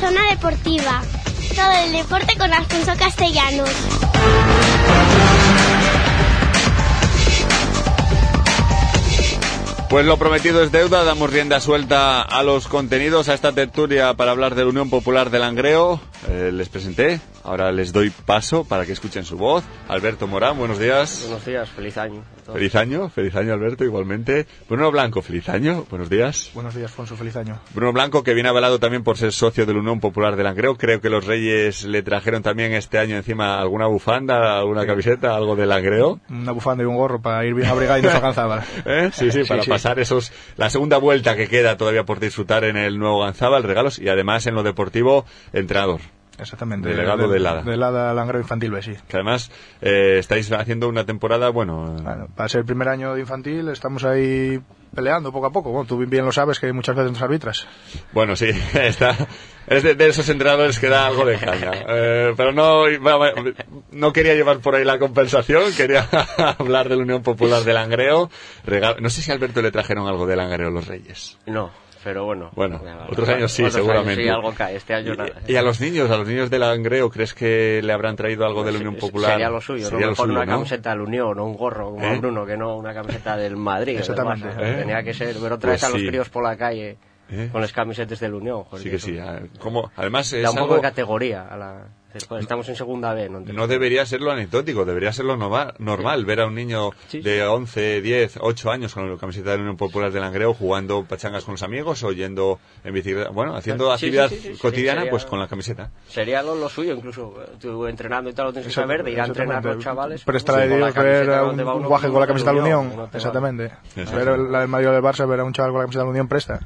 Zona Deportiva. Todo el deporte con Alfonso Castellanos. Pues lo prometido es deuda, damos rienda suelta a los contenidos, a esta tertulia para hablar de la Unión Popular de Langreo. Eh, les presenté, ahora les doy paso para que escuchen su voz. Alberto Morán, buenos días. Buenos días, feliz año. Feliz año, feliz año Alberto, igualmente. Bruno Blanco, feliz año, buenos días. Buenos días, Fonso, feliz año. Bruno Blanco, que viene avalado también por ser socio de la Unión Popular de Langreo. Creo que los Reyes le trajeron también este año encima alguna bufanda, alguna camiseta, algo de Langreo. Una bufanda y un gorro para ir bien abrigado y no se alcanzaba. ¿Eh? Sí, sí, para pasar esos, la segunda vuelta que queda todavía por disfrutar en el nuevo Ganzaba, regalos y además en lo deportivo, entrenador. Exactamente. Delegado de Lada. De Lada Langreo Infantil B, sí. Que además eh, estáis haciendo una temporada, bueno... Bueno, para ser el primer año de infantil estamos ahí peleando poco a poco. Bueno, tú bien lo sabes que muchas veces nos arbitras. Bueno, sí, está, es de, de esos entrenadores que da algo de caña. Eh, pero no, no quería llevar por ahí la compensación, quería hablar de la Unión Popular de Langreo. Regalo- no sé si a Alberto le trajeron algo de Langreo los Reyes. No, pero bueno. Bueno, otros años sí, otros años seguramente. sí, algo cae. Este año nada. Y, y a los niños, a los niños de Langreo, ¿crees que le habrán traído algo de la Unión Se- Popular? Sería lo suyo, Sería no lo mejor suyo, una ¿no? camiseta del Unión o un gorro como ¿Eh? Bruno, que no una camiseta del Madrid. o del Exactamente. ¿Eh? Tenía que ser, pero traes Pues a los sí. críos por la calle ¿Eh? con las camisetas del Unión. joder, Sí que sí. ah, ¿cómo? Además, es Da un poco algo- de categoría. A la... estamos en segunda B, ¿no? No debería ser lo anecdótico, debería ser lo nova- normal ver a un niño Sí, de sí. 11, 10, 8 años con la camiseta de la Unión Popular de Langreo jugando pachangas con los amigos o yendo en bicicleta, bueno, haciendo Sí, actividad sí, sí, sí, cotidiana sería- pues con la camiseta. Sería lo, lo suyo, incluso. Tú entrenando y tal, lo tienes que saber, de ir a entrenar los chavales. Prestar a con la Dios ver a un, un guaje con la camiseta de la Unión. Exactamente. Ver la del Madrid o del Barça, ver a un chaval con la camiseta de la Unión presta.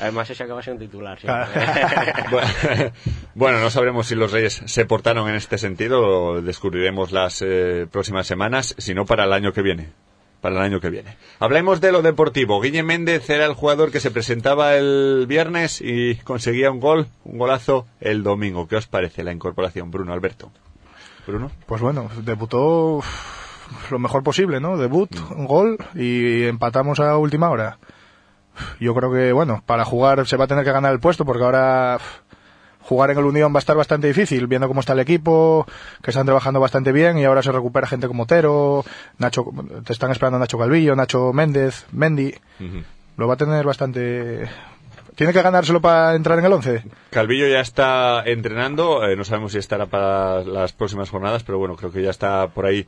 Además, ese acaba siendo titular. sí. Bueno, bueno, no sabremos si los Reyes se portaron en este sentido, lo descubriremos las eh, próximas semanas, sino para el año que viene. Para el año que viene. Hablemos de lo deportivo. Guille Méndez era el jugador que se presentaba el viernes y conseguía un gol, un golazo el domingo. ¿Qué os parece la incorporación, Bruno Alberto? Bruno. Pues bueno, debutó lo mejor posible, ¿no? Debut, un gol y empatamos a última hora. Yo creo que, bueno, para jugar se va a tener que ganar el puesto porque ahora jugar en el Unión va a estar bastante difícil, viendo cómo está el equipo, que están trabajando bastante bien y ahora se recupera gente como Otero, Nacho, te están esperando Nacho Calvillo, Nacho Méndez, Mendy. Lo va a tener bastante... ¿Tiene que ganárselo para entrar en el 11? Calvillo ya está entrenando, eh, no sabemos si estará para las próximas jornadas, pero bueno, creo que ya está por ahí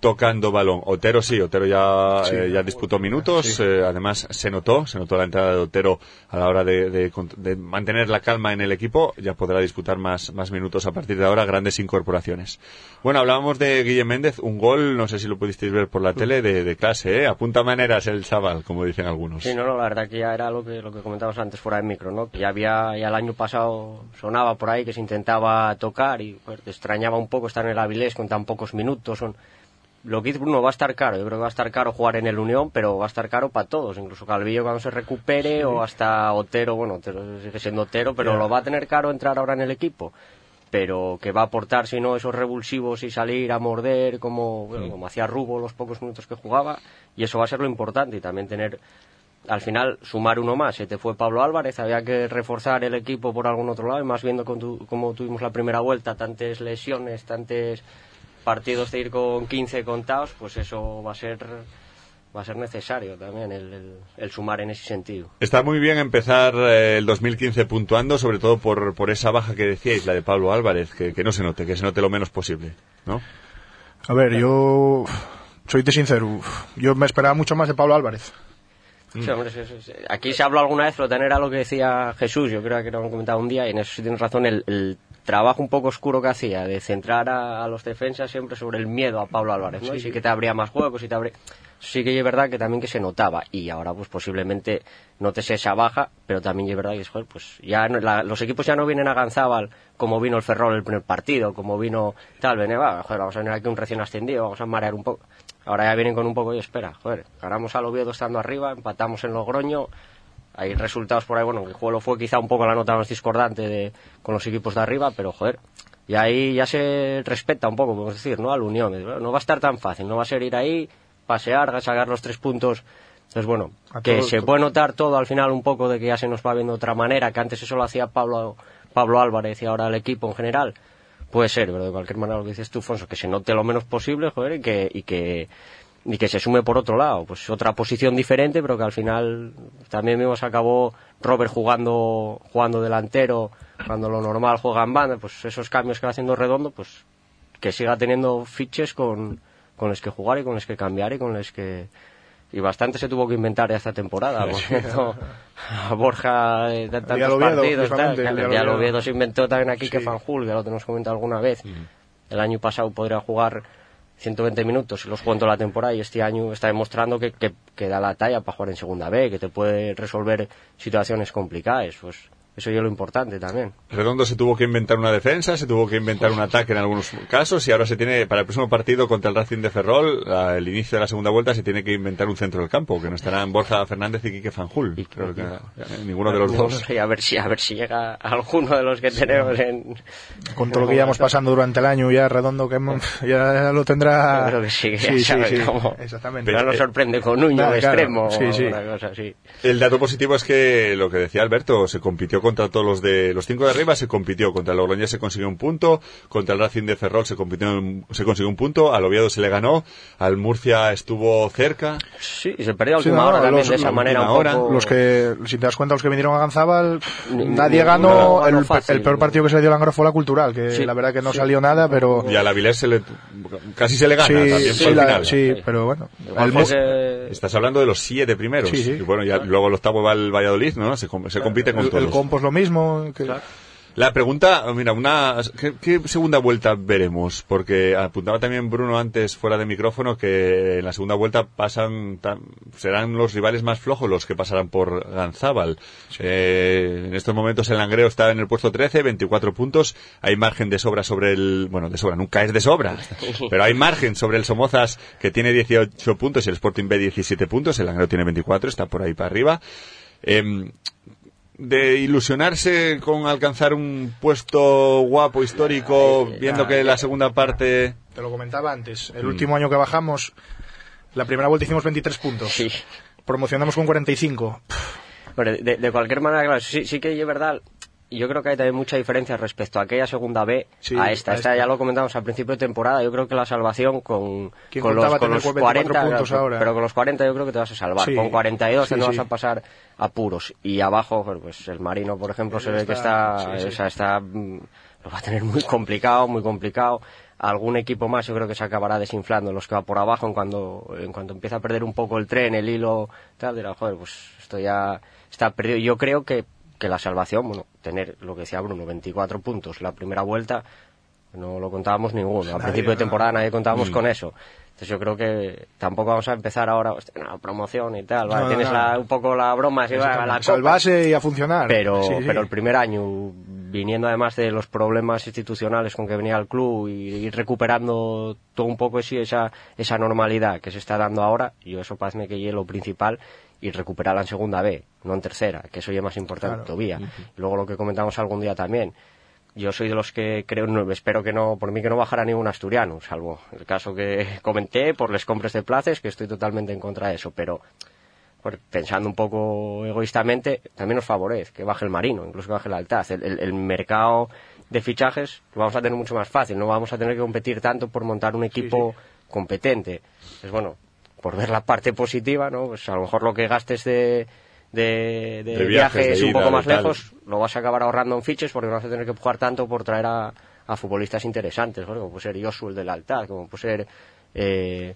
tocando balón. Otero sí, Otero ya, Sí. eh, ya disputó minutos, eh, además se notó, se notó la entrada de Otero a la hora de, de de mantener la calma en el equipo, ya podrá disputar más, más minutos a partir de ahora, grandes incorporaciones. Bueno, hablábamos de Guille Méndez, un gol, no sé si lo pudisteis ver por la tele, de, de clase, ¿eh? apunta maneras el chaval, como dicen algunos. Sí, no, no, la verdad que ya era lo que, lo que comentábamos antes fuera de micro, ¿no? Que ya había, ya el año pasado sonaba por ahí que se intentaba tocar y pues, te extrañaba un poco estar en el Avilés con tan pocos minutos. Son... Lo que dice Bruno va a estar caro, yo creo que va a estar caro jugar en el Unión, pero va a estar caro para todos, incluso Calvillo cuando se recupere o hasta Otero, bueno, Otero sigue siendo Otero, pero lo va a tener caro entrar ahora en el equipo. Pero que va a aportar, si no, esos revulsivos y salir a morder como, bueno, como hacía Rubo los pocos minutos que jugaba, y eso va a ser lo importante, y también tener al final sumar uno más. Se te fue Pablo Álvarez, había que reforzar el equipo por algún otro lado, y más viendo tu- cómo tuvimos la primera vuelta, tantas lesiones, tantos partidos de ir con 15 contados, pues eso va a ser va a ser necesario también el, el- el sumar en ese sentido. Está muy bien empezar eh, el 2015 puntuando, sobre todo por, por esa baja que decíais, la de Pablo Álvarez, que, que no se note, que se note lo menos posible, ¿no? A ver, yo soy sincero, yo me esperaba mucho más de Pablo Álvarez. Sí, hombre, sí, sí, sí. Aquí se habló alguna vez, pero también era lo que decía Jesús, yo creo que lo han comentado un día, y en eso sí tienes razón, el, el trabajo un poco oscuro que hacía, de centrar a, a los defensas siempre sobre el miedo a Pablo Álvarez, ¿no? y sí que te abría más juegos, y te abría... Sí que es verdad que también que se notaba, y ahora pues posiblemente notes esa baja, pero también es verdad que joder, pues ya no- la- los equipos ya no vienen a Ganzábal como vino el Ferrol el primer partido, como vino tal, ven, va, joder, vamos a venir aquí un recién ascendido, vamos a marear un poco. Ahora ya vienen con un poco y espera, joder, ganamos al Oviedo estando arriba, empatamos en Logroño, hay resultados por ahí, bueno, el juego fue quizá un poco la nota más discordante de, con los equipos de arriba, pero joder, y ahí ya se respeta un poco, podemos decir, ¿no? Al Unión, no va a estar tan fácil, no va a ser ir ahí, pasear, sacar los tres puntos. Entonces, bueno, A que se puede notar todo al final un poco de que ya se nos va viendo de otra manera, que antes eso lo hacía Pablo, Pablo Álvarez y ahora el equipo en general, puede ser, pero de cualquier manera lo que dices tú, Fonso, que se note lo menos posible, joder, y que, y que, y que se sume por otro lado, pues otra posición diferente, pero que al final también vimos acabó Robert jugando, jugando delantero, cuando lo normal juega en banda, pues esos cambios que va haciendo Redondo, pues que siga teniendo fiches con, con los que jugar y con los que cambiar y con los que y bastante se tuvo que inventar esta temporada por cierto, a Borja de tantos partidos tal, ya Oviedo. Oviedo se inventó también aquí que Sí. Fanjul que lo tenemos comentado alguna vez el año pasado podría jugar 120 minutos los jugó en toda la temporada y este año está demostrando que, que, que da la talla para jugar en segunda B que te puede resolver situaciones complicadas pues eso es lo importante también Redondo se tuvo que inventar una defensa, se tuvo que inventar un ataque en algunos casos y ahora se tiene, para el próximo partido contra el Racing de Ferrol, el inicio de la segunda vuelta, se tiene que inventar un centro del campo, que no estarán Borja Fernández y Quique Fanjul. Y- Creo que, eh, ninguno de los dos. a ver si a ver si llega alguno de los que tenemos en Con todo lo que íbamos pasando durante el año, ya redondo que hemos- ya lo tendrá. Yo creo que sí, que ya sabe cómo. Exactamente. no nos sorprende con Nuño Claro, de extremo Sí, o sí. una cosa así. El dato positivo es que lo que decía Alberto, se compitió contra todos los de los cinco de arriba, se compitió contra el Logroñés se consiguió un punto, contra el Racing de Ferrol se compitió, se consiguió un punto, al Oviedo se le ganó, al Murcia estuvo cerca, Sí, y se perdió a Sí, última no, hora también los- de esa manera un hora, poco... Los que, si te das cuenta, los que vinieron a Ganzábal, nadie ganó. el, no fácil. el peor partido que se le dio a Langro fue la cultural, que Sí, la verdad que no sí. salió nada, pero. y al Avilés se le, casi se le gana Sí, también sí, por el la- final. sí, pero bueno. Fue Estás hablando de los siete primeros. Sí, sí. Y bueno, ya luego el octavo va el Valladolid, ¿no? Se, se compite con el, todos. el Compos lo mismo. que- La pregunta, mira, una ¿qué, qué segunda vuelta veremos? Porque apuntaba también Bruno antes fuera de micrófono que en la segunda vuelta pasan tan- serán los rivales más flojos los que pasarán por Ganzábal. Eh, en estos momentos el Langreo está en el puesto 13, 24 puntos. Hay margen de sobra sobre el, bueno, de sobra, nunca es de sobra, pero hay margen sobre el Somozas que tiene 18 puntos y el Sporting B 17 puntos. El Langreo tiene 24, está por ahí para arriba. Em, de ilusionarse con alcanzar un puesto guapo, histórico, viendo que la segunda parte... Te lo comentaba antes. Mm. El último año que bajamos, la primera vuelta hicimos 23 puntos. Sí. Promocionamos con 45. Pero de, de cualquier manera, claro, sí, sí que es verdad. Yo creo que hay también mucha diferencia respecto a aquella segunda B Sí, a esta. a Esta esta. ya lo comentamos al principio de temporada. Yo creo que la salvación con, ¿Quién con los, con tener los 24 40, puntos claro, ahora? pero con los 40 yo creo que te vas a salvar. Sí, con 42 sí, te no vas a pasar apuros. Y abajo, bueno, pues el Marino, por ejemplo, se ve que está- o sea, está, mm, lo va a tener muy complicado, muy complicado. Algún equipo más yo creo que se acabará desinflando los que va por abajo en cuando, en cuanto empieza a perder un poco el tren, el hilo, tal, dirá, joder, pues esto ya está perdido. Yo creo que, que la salvación, bueno, tener lo que decía Bruno, 24 puntos la primera vuelta, no lo contábamos ninguno. Al Nadie, principio de temporada nadie contábamos con eso. Entonces yo creo que tampoco vamos a empezar ahora, hostia, no, promoción y tal, vale, No, tienes no. la- un poco la broma, así, va, la. Salvase y a funcionar. Pero, Sí, sí. pero el primer año, viniendo además de los problemas institucionales con que venía el club y ir recuperando todo un poco sí, esa, esa normalidad que se está dando ahora, yo eso parece que es lo principal y recuperarla en segunda B, no en tercera, que eso ya es más importante Claro. todavía. Luego lo que comentamos algún día también, yo soy de los que creo, no, espero que no, por mí que no bajara ningún asturiano, salvo el caso que comenté por les compres de plazas, que estoy totalmente en contra de eso, pero pensando un poco egoístamente, también nos favorece que baje el marino, incluso que baje el altaz. El, el- el mercado de fichajes lo vamos a tener mucho más fácil, no vamos a tener que competir tanto por montar un equipo competente. Es bueno, por ver la parte positiva, ¿no? Pues a lo mejor lo que gastes de, de, de De viajes, un ida, poco más lejos, lo vas a acabar ahorrando en fiches porque no vas a tener que empujar tanto por traer a, a futbolistas interesantes, ¿no? como puede ser Josu el del Altaz, como puede ser eh,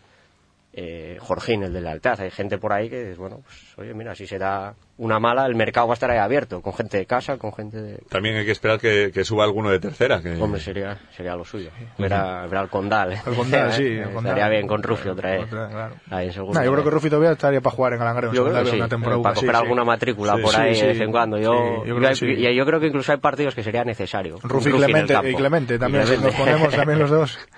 eh, Jorgín el del Altaz. Hay gente por ahí que, bueno, pues oye, mira, si se da una mala, el mercado va a estar ahí abierto, con gente de casa, con gente de... También hay que esperar que, que suba alguno de tercera. Que... Hombre, sería, sería lo suyo. Ver, a- ver al Condal. ¿eh? El Condal, sí. el Estaría bien con Rufio otra vez. Claro. Ahí en segunda Nah, yo creo que Rufi todavía estaría para jugar en el Langreo. en Yo creo que sí, una temporada, para sí, sí. alguna matrícula por ahí de vez en cuando. Yo, creo que y, y yo creo que incluso hay partidos que sería necesario. Rufi en el Clemente, y Clemente también, Y nos ponemos también los dos.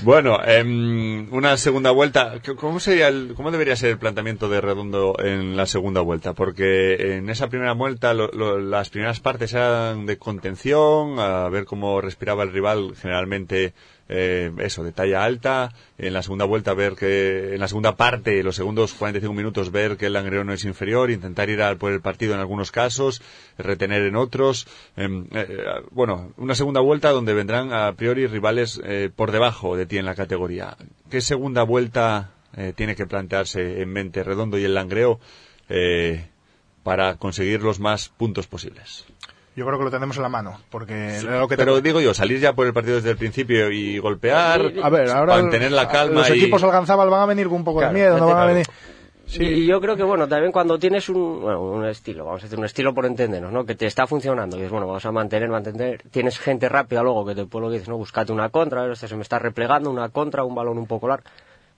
Bueno, em, una segunda vuelta. ¿Qué- ¿Cómo sería el, cómo debería ser el planteamiento de Redondo en la segunda vuelta? Porque en esa primera vuelta lo- lo- las primeras partes eran de contención, a ver cómo respiraba el rival, generalmente eh, eso, de talla alta. En la segunda vuelta ver que, en la segunda parte, los segundos 45 minutos, ver que el Langreo no es inferior, intentar ir al, por el partido en algunos casos, retener en otros. Em, eh, bueno, una segunda vuelta donde vendrán a priori rivales eh, por debajo de ti en la categoría. ¿Qué segunda vuelta eh, tiene que plantearse en mente Redondo y el Langreo eh, para conseguir los más puntos posibles? Yo creo que lo tenemos en la mano, porque lo que Pero te- digo yo, salir ya por el partido desde el principio y golpear, a ver, ahora mantener la calma los y... equipos alcanzaban van a venir con un poco Claro, de miedo, no van a venir. Sí, Y yo creo que, bueno, también cuando tienes un, bueno, un estilo, vamos a decir, un estilo por entendernos, ¿no? Que te está funcionando, y es bueno, vamos a mantener, mantener. Tienes gente rápida luego que te puede lo que dices, ¿no? Buscate una contra, a ver, este se me está replegando, una contra, un balón un poco largo.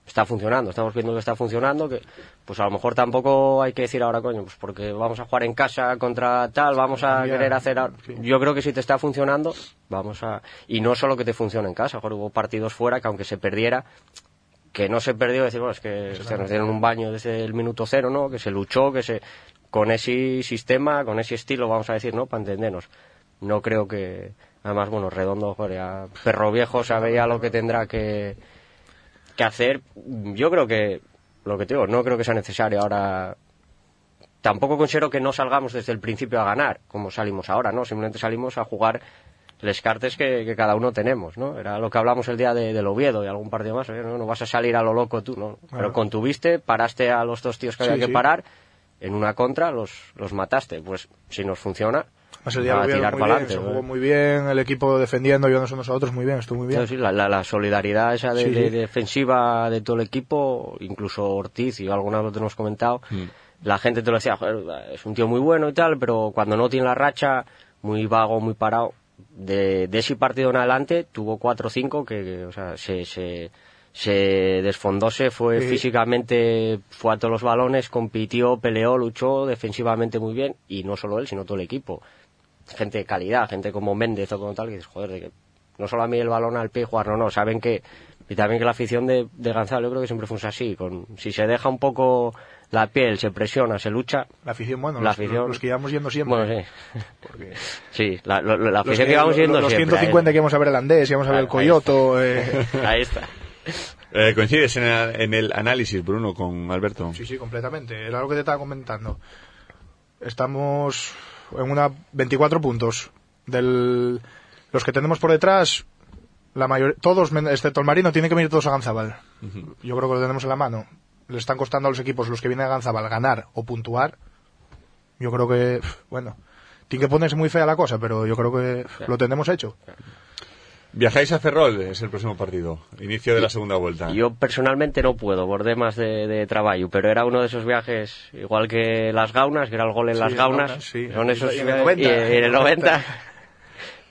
Está funcionando, estamos viendo que está funcionando, que pues a lo mejor tampoco hay que decir ahora, coño, pues porque vamos a jugar en casa contra tal, vamos a querer hacer... a- sí. Yo creo que si te está funcionando, vamos a... Y no solo que te funcione en casa, joder, hubo partidos fuera que aunque se perdiera, que no se perdió, decir, bueno, es que se nos dieron un baño desde el minuto cero, ¿no? Que se luchó, que se... Con ese sistema, con ese estilo, vamos a decir, ¿no? Para entendernos. No creo que... Además, bueno, Redondo, joder, ya perro viejo sabe ya lo que tendrá que, que hacer. Yo creo que, lo que te digo, no creo que sea necesario ahora... Tampoco considero que no salgamos desde el principio a ganar, como salimos ahora, ¿no? Simplemente salimos a jugar les cartes que, que cada uno tenemos, ¿no? Era lo que hablamos el día de, del Oviedo y algún partido más, ¿eh? ¿no? No vas a salir a lo loco tú, ¿no? Pero contuviste, paraste a los dos tíos que Sí, había que sí. parar, en una contra los, los mataste. Pues si nos funciona, ese día va lo a vieron tirar muy para bien, se adelante. jugó muy bien, el equipo defendiendo, ayudándonos unos a otros muy bien, estuvo muy bien. Sí, la, la- la solidaridad esa de, Sí, de- sí. de defensiva de todo el equipo, incluso Ortiz y alguna vez lo tenemos comentado, la gente te lo decía, "Joder, es un tío muy bueno y tal, pero cuando no tiene la racha, muy vago, muy parado, de, de ese partido en adelante tuvo cuatro o cinco que, que, o sea, se, se, se desfondó, se fue Sí. físicamente, fue a todos los balones, compitió, peleó, luchó defensivamente muy bien, y no solo él, sino todo el equipo. Gente de calidad, gente como Méndez o como tal, que dices, joder, de que no solo a mí el balón al pie y jugar, no, no, saben que, y también que la afición de, de Gonzalo yo creo que siempre funciona así, con, si se deja un poco la piel, se presiona, se lucha, La afición, bueno, La los, afición- los que íbamos yendo siempre. bueno, sí, porque sí, la, los afición que, vamos yendo los siempre, 150 ahí- que íbamos a ver el Andés, íbamos a ver el Ahí Coyoto. eh, ahí está. Eh, ¿Coincides en el, en el análisis, Bruno, con Alberto? Sí, sí, completamente. Era lo que te estaba comentando. Estamos en una 24 puntos. Del, los que tenemos por detrás, la mayor, todos, excepto el Marino, tienen que venir todos a Ganzabal. Yo creo que lo tenemos en la mano. Le están costando a los equipos, los que vienen a Ganzabal, ganar o puntuar. Yo creo que, bueno, tiene que ponerse muy fea la cosa, pero yo creo que lo tenemos hecho. Viajáis a Ferrol, es el próximo partido, inicio de la segunda vuelta. Yo personalmente no puedo, por temas de, de trabajo, pero era uno de esos viajes, igual que las gaunas, que era el gol en Sí, las gaunas, Gaunas, sí. son esos Y en el 90. y en el 90.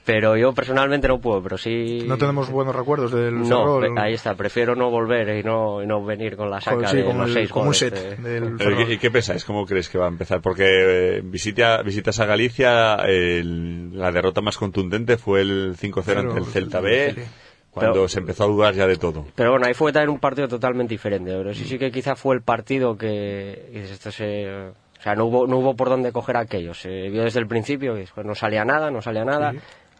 Pero yo personalmente no puedo, pero sí... No tenemos buenos recuerdos del No, Ferrol. ahí está, prefiero no volver y no, y no venir con la saca Joder, sí, de como, los el- seis como un goles set de- del Ferrol. ¿Y qué pensáis? ¿Cómo crees que va a empezar? Porque eh, visita, visitas a Galicia, el- la derrota más contundente fue el 5-0 ante el Celta B, cuando Pero- se empezó a dudar ya de todo. Pero bueno, ahí fue también un partido totalmente diferente. Pero sí, sí que quizá fue el partido que. dices, esto se- o sea, no hubo, no hubo por dónde coger aquello. Se vio desde el principio que joder, no salía nada, no salía nada.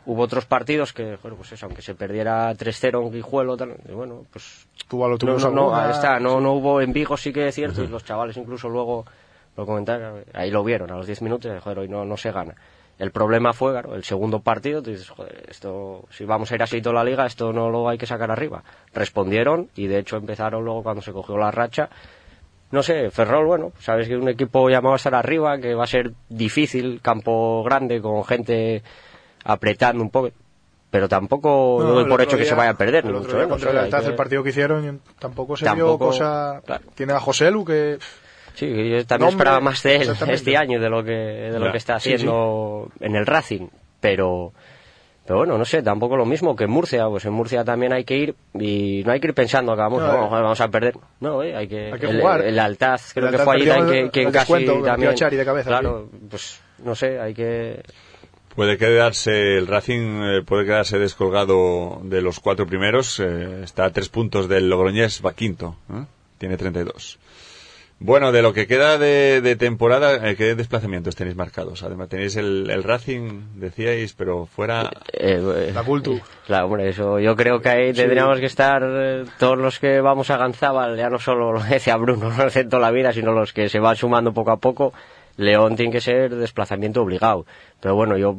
Hubo otros partidos que, joder, pues eso, aunque se perdiera 3-0 en Guijuelo, tal, y bueno, pues. A lo No, no, no, ahí está, no, hubo en Vigo, sí que es cierto, y los chavales incluso luego lo comentaron, ahí lo vieron a los 10 minutos, y, joder, hoy no, no se gana. El problema fue, claro, el segundo partido, tú dices, joder, esto, si vamos a ir así toda la liga, esto no lo hay que sacar arriba. Respondieron, y de hecho empezaron luego cuando se cogió la racha, no sé, Ferrol, bueno, sabes que un equipo llamado a estar arriba, que va a ser difícil, campo grande, con gente apretando un poco, pero tampoco No, doy el por hecho que se vaya a perder, ni el mucho otro día menos, contra ¿eh? el Hay Altaz, que- el partido que hicieron tampoco se vio Tampoco, cosa claro. tiene a Joselu que Sí, yo también Nombre, esperaba más de él este año de lo que de lo que está Sí, haciendo en el Racing, pero pero bueno, no sé, tampoco lo mismo que en Murcia, pues en Murcia también hay que ir y no hay que ir pensando que vamos, No, no, eh. vamos a perder. No, eh, hay que Hay que el, jugar. el Altaz creo El que Altaz fue el- que, que el casi también Chari de cabeza, Claro, pues no sé, hay que Puede quedarse, el Racing eh, puede quedarse descolgado de los cuatro primeros, eh, está a tres puntos del Logroñés, va quinto, ¿eh? tiene 32. Bueno, de lo que queda de, de temporada, eh, ¿qué desplazamientos tenéis marcados? Además, tenéis el, el Racing, decíais, pero fuera... Eh, eh, La Cultu. Claro, hombre, eso yo creo que ahí tendríamos que estar eh, todos los que vamos a Ganzábal, ya no solo lo decía Bruno, no toda la vida, sino los que se van sumando poco a poco. León tiene que ser desplazamiento obligado. Pero bueno, yo,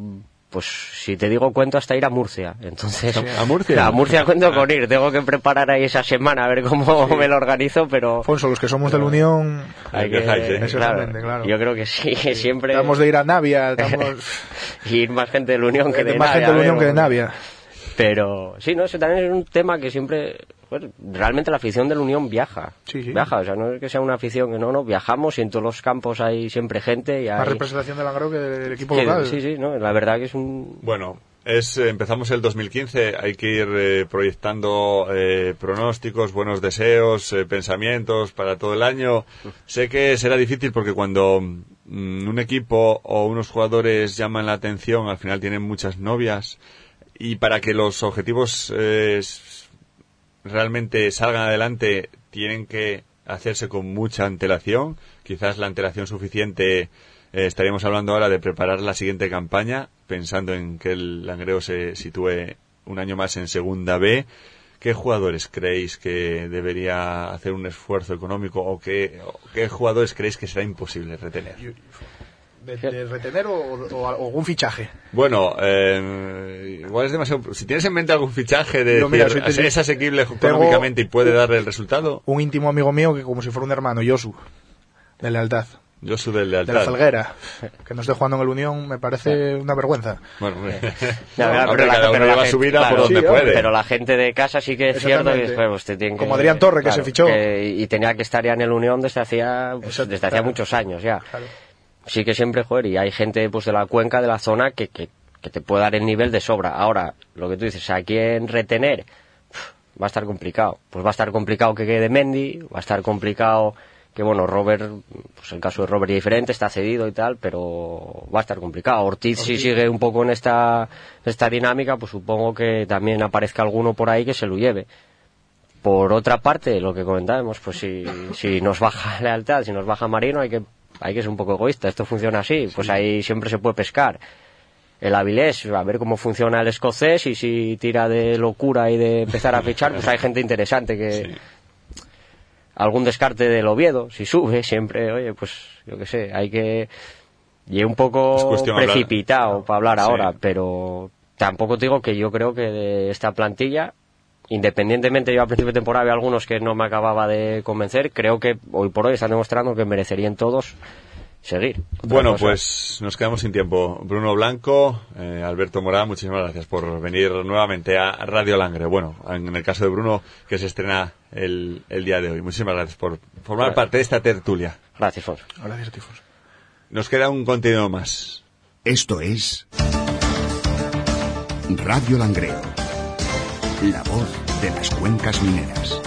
pues si te digo cuento hasta ir a Murcia. Entonces, ¿A Murcia? A Murcia cuento con ir. Tengo que preparar ahí esa semana a ver cómo me lo organizo, pero Alfonso, los que somos de la Unión, hay que, Dejáis, ¿eh? Claro. Yo creo que sí, que siempre estamos de ir a Navia, estamos ir más gente de la Unión que de, de más gente de la Unión que de Navia. Pero sí, no, eso también es un tema que siempre. Pues, realmente la afición de la Unión viaja. Sí, sí. Viaja, o sea, no es que sea una afición que no, no, viajamos y en todos los campos hay siempre gente. Y Más representación del Angro que del equipo que- local. Sí, sí, no, la verdad que es un. Bueno, es, eh, empezamos el 2015, hay que ir eh, proyectando eh, pronósticos, buenos deseos, eh, pensamientos para todo el año. Sé que será difícil porque cuando mm, un equipo o unos jugadores llaman la atención, al final tienen muchas novias y para que los objetivos eh, realmente salgan adelante tienen que hacerse con mucha antelación. Quizás la antelación suficiente eh, estaríamos hablando ahora de preparar la siguiente campaña, pensando en que el Langreo se sitúe un año más en Segunda B. ¿Qué jugadores creéis que debería hacer un esfuerzo económico o qué, o qué jugadores creéis que será imposible retener? De, de retener o, o- o algún fichaje. Bueno, eh, igual es demasiado. Si tienes en mente algún fichaje de Yo, mira, decir, es asequible económicamente y puede dar el resultado, Un íntimo amigo mío que como si fuera un hermano, Josu, de lealtad, yo soy del de la. Felguera, que no esté jugando en el Unión me parece una vergüenza. Bueno, hombre. Ya, Hombre, pero la- gente- su vida claro, por donde sí, puede. Pero la gente de casa sí que es cierto que pues, te tienen que- Como Adrián Torre, que se fichó. que- y tenía que estar ya en el Unión desde hacía, pues, desde hacía claro. muchos años ya. Claro. Sí que siempre, joder, y hay gente pues de la cuenca, de la zona, que, que, que te puede dar el nivel de sobra. Ahora, lo que tú dices, ¿a quién retener? Uf, Va a estar complicado. Pues va a estar complicado que quede Mendy, va a estar complicado que, bueno, Robert, pues el caso de Robert es diferente, está cedido y tal, pero va a estar complicado. Ortiz, si sigue un poco en esta, esta dinámica, pues supongo que también aparezca alguno por ahí que se lo lleve. Por otra parte, lo que comentábamos, pues si, si nos baja lealtad, si nos baja Marino, hay que, hay que ser un poco egoísta. Esto funciona así, pues ahí siempre se puede pescar. El Avilés, a ver cómo funciona el escocés y si tira de locura y de empezar a fichar, pues hay gente interesante que... Algún descarte del Oviedo, si sube, siempre, oye, pues yo qué sé, hay que... Y un poco hablar. precipitado para hablar Sí. ahora, pero tampoco te digo que yo creo que de esta plantilla independientemente yo a principio de temporada había algunos que no me acababa de convencer, creo que hoy por hoy están demostrando que merecerían todos seguir. Bueno, cosa- pues nos quedamos sin tiempo. Bruno Blanco, eh, Alberto Morán, muchísimas gracias por venir nuevamente a Radio Langre. Bueno, en el caso de Bruno, que se estrena el, el día de hoy. Muchísimas gracias por formar Gracias. parte de esta tertulia. Gracias, Tifos. Nos queda un contenido más. Esto es Radio Langreo, la voz de las cuencas mineras.